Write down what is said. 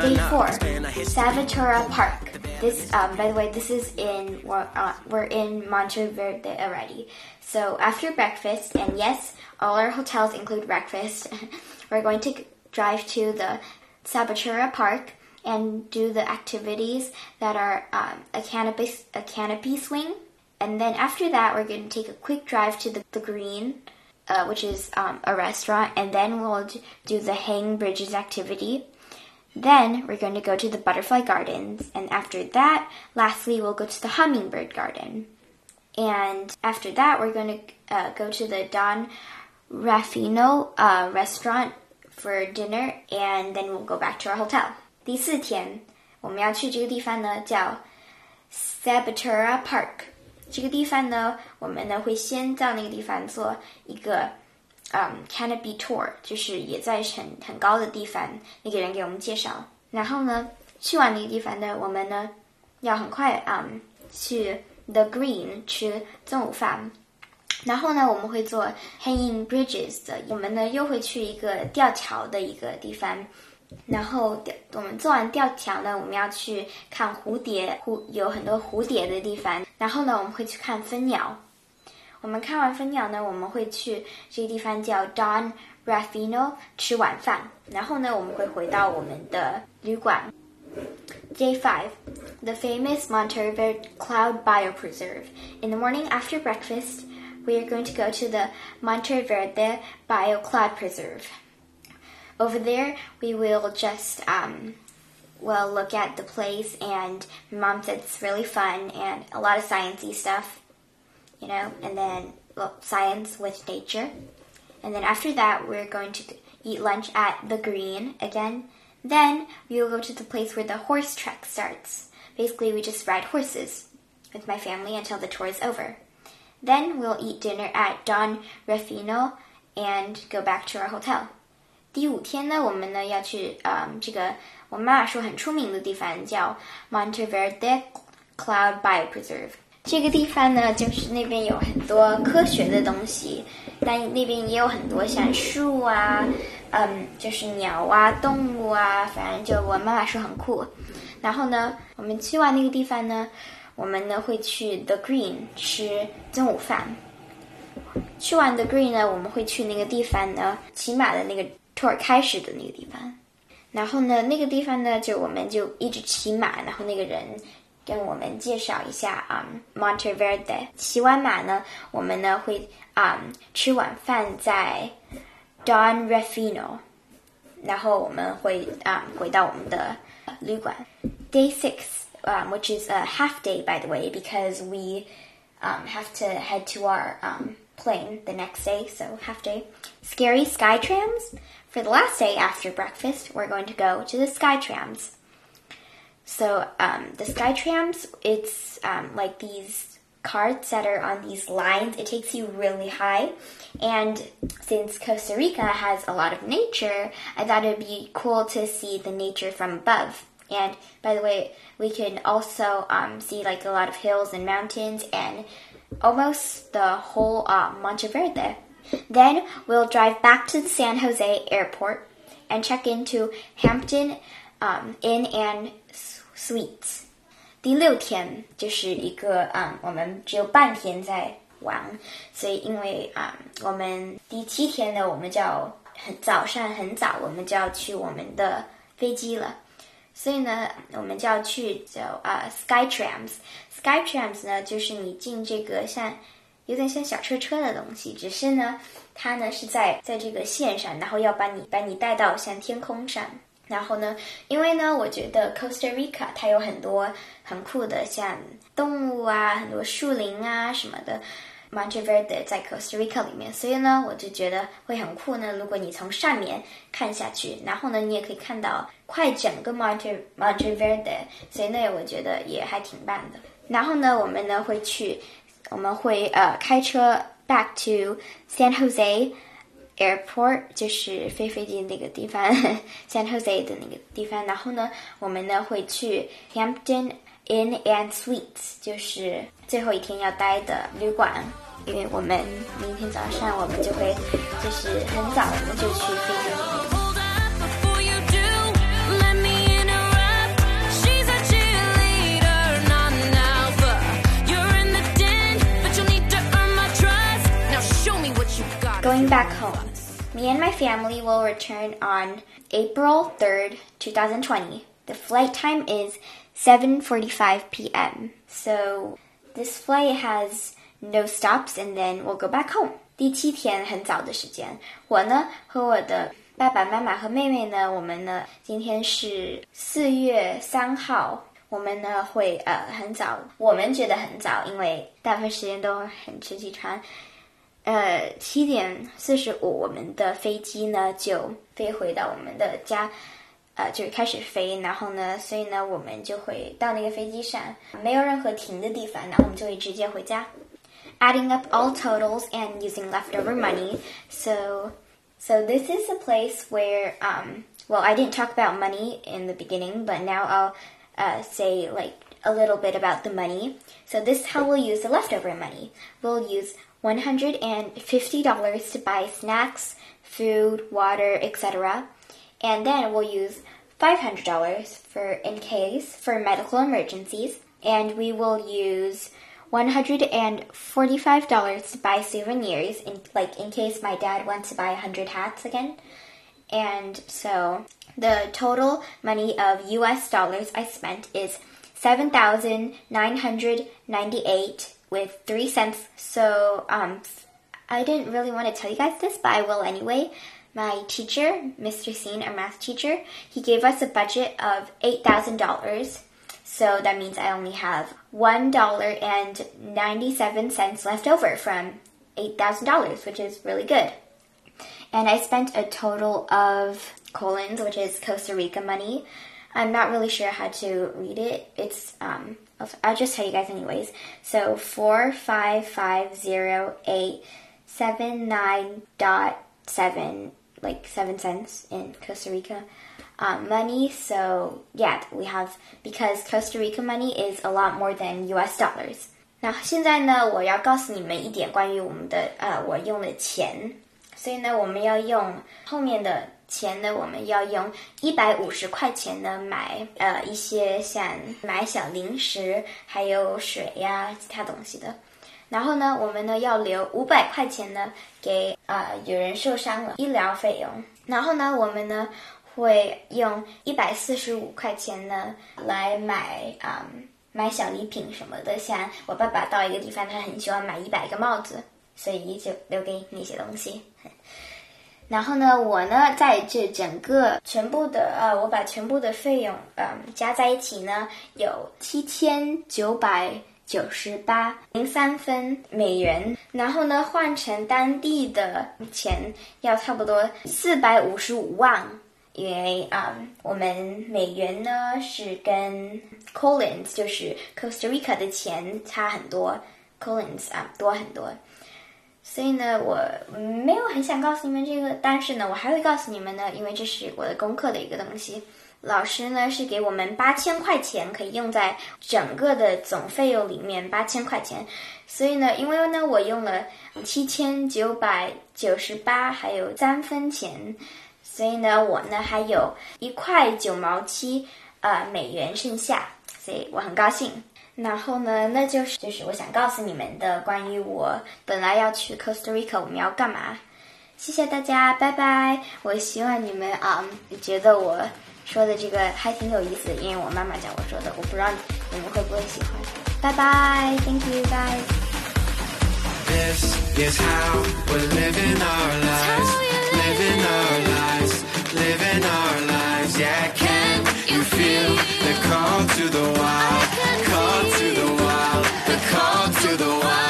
Day four, Selvatura Park. This, um, by the way, this is in we're, uh, we're in Monteverde already. So after breakfast, and yes, all our hotels include breakfast. we're going to drive to the Selvatura Park and do the activities that are um, a canopy a canopy swing, and then after that, we're going to take a quick drive to the, the Green. Uh, which is um, a restaurant, and then we'll do the hang bridges activity. Then we're going to go to the butterfly gardens, and after that, lastly, we'll go to the hummingbird garden. And after that, we're going to uh, go to the Don Raffino uh, restaurant for dinner, and then we'll go back to our hotel. 第四天，我们要去这个地方呢，叫 Selvatura Park。这个地方呢，我们呢会先到那个地方做一个嗯 canopy tour，就是也在很很高的地方，那个人给我们介绍。然后呢，去完那个地方呢，我们呢要很快嗯去 the green 吃中午饭。然后呢，我们会做 hanging bridges 的，我们呢又会去一个吊桥的一个地方。然后吊我们做完吊桥呢，我们要去看蝴蝶，蝴有很多蝴蝶的地方。然后呢，我们会去看蜂鸟。我们看完蜂鸟呢，我们会去这个地方叫 Don Raffino 吃晚饭。然后呢，我们会回到我们的旅馆。Day 5 The famous Monteverde Cloud Biopreserve. In the morning after breakfast, we are going to go to the Monteverde Bio Cloud Preserve. Over there, we will just, um, well, look at the place, and my mom said it's really fun and a lot of sciencey stuff, you know, and then well, science with nature. And then after that, we're going to eat lunch at the Green again. Then we will go to the place where the horse trek starts. Basically, we just ride horses with my family until the tour is over. Then we'll eat dinner at Don Refino and go back to our hotel. 第五天呢，我们呢要去啊、嗯、这个我妈妈说很出名的地方叫 Monteverde Cloud Biopreserve。 这个地方呢，就是那边有很多科学的东西，但那边也有很多像树啊，嗯，就是鸟啊、动物啊，反正就我妈妈说很酷。然后呢，我们去完那个地方呢，我们呢会去 The Green 吃中午饭。去完 The Green 呢，我们会去那个地方呢，骑马的那个 tour 开始的那个地方。然后呢，那个地方呢，就我们就一直骑马，然后那个人跟我们介绍一下啊、um,，Monteverde。骑完马呢，我们呢会啊、um, 吃晚饭在 Don Refino，然后我们会啊、um, 回到我们的旅馆。Day six, um, which is a half day by the way, because we um, have to head to our um, plane the next day, so half day. Scary sky trams. For the last day after breakfast, we're going to go to the sky trams. So um, the sky trams, it's um, like these carts that are on these lines. It takes you really high, and since Costa Rica has a lot of nature, I thought it'd be cool to see the nature from above. And by the way, we can also um, see like a lot of hills and mountains and almost the whole uh, Monteverde. Then we'll drive back to the San Jose airport and check into Hampton um, Inn and Suites. 第六天就是一个啊、嗯，我们只有半天在玩，所以因为啊、我们第七天呢，我们就要很早上很早，我们就要去我们的飞机了，所以呢，我们就要去叫啊、Sky Trams。Sky Trams 呢，就是你进这个像有点像小车车的东西，只是呢，它呢是在在这个线上，然后要把你把你带到像天空上。然后呢，因为呢，我觉得 Costa Rica 它有很多很酷的像动物啊，很多树林啊什么的。Monteverde 在 Costa Rica 里面，所以呢，我就觉得会很酷呢。如果你从上面看下去，然后呢，你也可以看到快整个 Monte Monteverde，所以呢，我觉得也还挺棒的。然后呢，我们呢会去，我们会呃开车 back to San Jose airport 就是飞飞的那个地方，San Jose 的那个地方，然后呢我们呢会去 Hampton Inn and Suites，就是最后一天要待的旅馆，因为我们明天早上我们就会，就是很早我们就去飞飞。going back home。Me and my family will return on April 3rd, 2020. The flight time is 7:45 p.m. So this flight has no stops and then we'll go back home. 第七天很早的时间，我呢和我的爸爸妈妈和妹妹呢，我们呢今天是四月三号，我们呢会呃很早，我们觉得很早，因为大部分时间都很迟起床。 呃，七点四十五，我们的飞机呢就飞回到我们的家，呃，就是开始飞，然后呢，所以呢，我们就会到那个飞机上，没有任何停的地方，然后我们就会直接回家。Adding up all totals and using leftover money, so so this is a place where um well I didn't talk about money in the beginning, but now I'll uh, say like a little bit about the money. So this is how we'll use the leftover money. We'll use $150 to buy snacks, food, water, etc. And then we'll use $500 for in case for medical emergencies. And we will use $145 to buy souvenirs in like in case my dad wants to buy 100 hats again. And so the total money of US dollars I spent is 7,998 with three cents. So um, I didn't really want to tell you guys this, but I will anyway. My teacher, Mr. Seen, our math teacher, he gave us a budget of $8,000. So that means I only have $1.97 left over from $8,000, which is really good. And I spent a total of colons, which is Costa Rica money. I'm not really sure how to read it. It's um, I'll just tell you guys anyways. So four five five zero eight seven nine dot seven like seven cents in Costa Rica um, money. So yeah, we have because Costa Rica money is a lot more than U.S. dollars. 那现在呢，我要告诉你们一点关于我们的呃，我用的钱。所以呢，我们要用后面的 钱呢，我们要用一百五十块钱呢买呃一些像买小零食，还有水呀其他东西的。然后呢，我们呢要留五百块钱呢给呃有人受伤了医疗费用。然后呢，我们呢会用一百四十五块钱呢来买啊买小礼品什么的。像我爸爸到一个地方，他很喜欢买一百个帽子，所以就留给那些东西。然后呢，我呢在这整个全部的呃，我把全部的费用嗯加在一起呢，有七千九百九十八零三分美元。然后呢，换成当地的钱要差不多四百五十五万，因为啊，我们美元呢是跟 Collins 就是 Costa Rica 的钱差很多，Collins 啊多很多。所以呢，我没有很想告诉你们这个，但是呢，我还会告诉你们呢，因为这是我的功课的一个东西。老师呢是给我们八千块钱，可以用在整个的总费用里面八千块钱。所以呢，因为呢我用了七千九百九十八，还有三分钱，所以呢我呢还有一块九毛七呃美元剩下，所以我很高兴。然后呢那就是就是我想告诉你们的关于我本来要去 costa rica 我们要干嘛谢谢大家拜拜我希望你们啊觉得我说的这个还挺有意思的因为我妈妈叫我说的我不知道你们会不会喜欢拜拜 thank you guys this is how we're living our lives living our lives living our lives yeah can you feel the cold to the wild come to the wild.